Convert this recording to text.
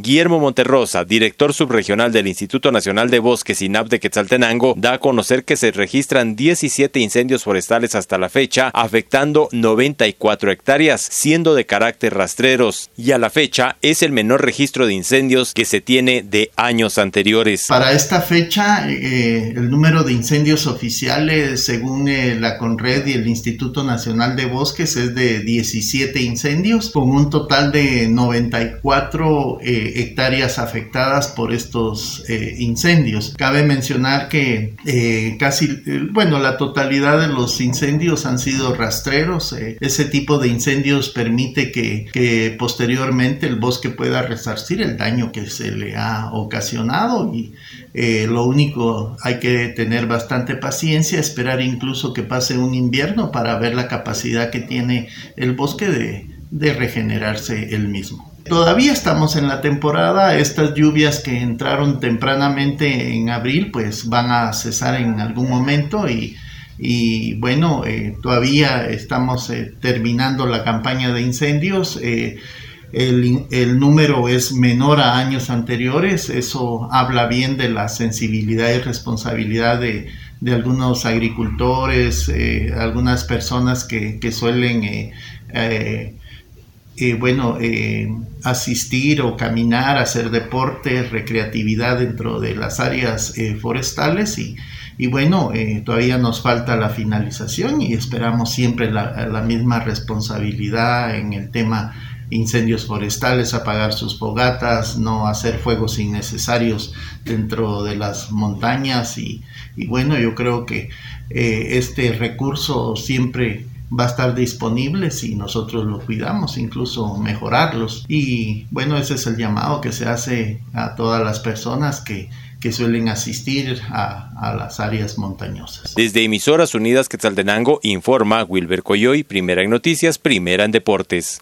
Guillermo Monterrosa, director subregional del Instituto Nacional de Bosques INAP de Quetzaltenango, da a conocer que se registran 17 incendios forestales hasta la fecha, afectando 94 hectáreas, siendo de carácter rastreros, y a la fecha es el menor registro de incendios que se tiene de años anteriores. Para esta fecha, eh, el número de incendios oficiales, según eh, la CONRED y el Instituto Nacional de Bosques, es de 17 incendios, con un total de 94 eh, hectáreas afectadas por estos incendios. Cabe mencionar que casi, bueno, la totalidad de los incendios han sido rastreros. ese tipo de incendios permite que, posteriormente el bosque pueda resarcir el daño que se le ha ocasionado y eh, lo único hay que tener bastante paciencia, esperar incluso que pase un invierno para ver la capacidad que tiene el bosque de regenerarse el mismo. Todavía estamos en la temporada, estas lluvias que entraron tempranamente en abril pues van a cesar en algún momento y, bueno, eh, todavía estamos eh, terminando la campaña de incendios el, número es menor a años anteriores, eso habla bien de la sensibilidad y responsabilidad de, algunos agricultores, eh, algunas personas que, suelen, eh, eh, bueno, asistir o caminar, hacer deporte, recreatividad dentro de las áreas forestales y, bueno, todavía nos falta la finalización y esperamos siempre la misma responsabilidad en el tema incendios forestales, apagar sus fogatas, no hacer fuegos innecesarios dentro de las montañas y, bueno, yo creo que eh, este recurso siempre va a estar disponible si nosotros lo cuidamos, incluso mejorarlos. Y bueno, ese es el llamado que se hace a todas las personas que, que suelen asistir a, a, las áreas montañosas. Desde Emisoras Unidas Quetzaltenango informa Wilber Coyoy, primera en noticias, primera en deportes.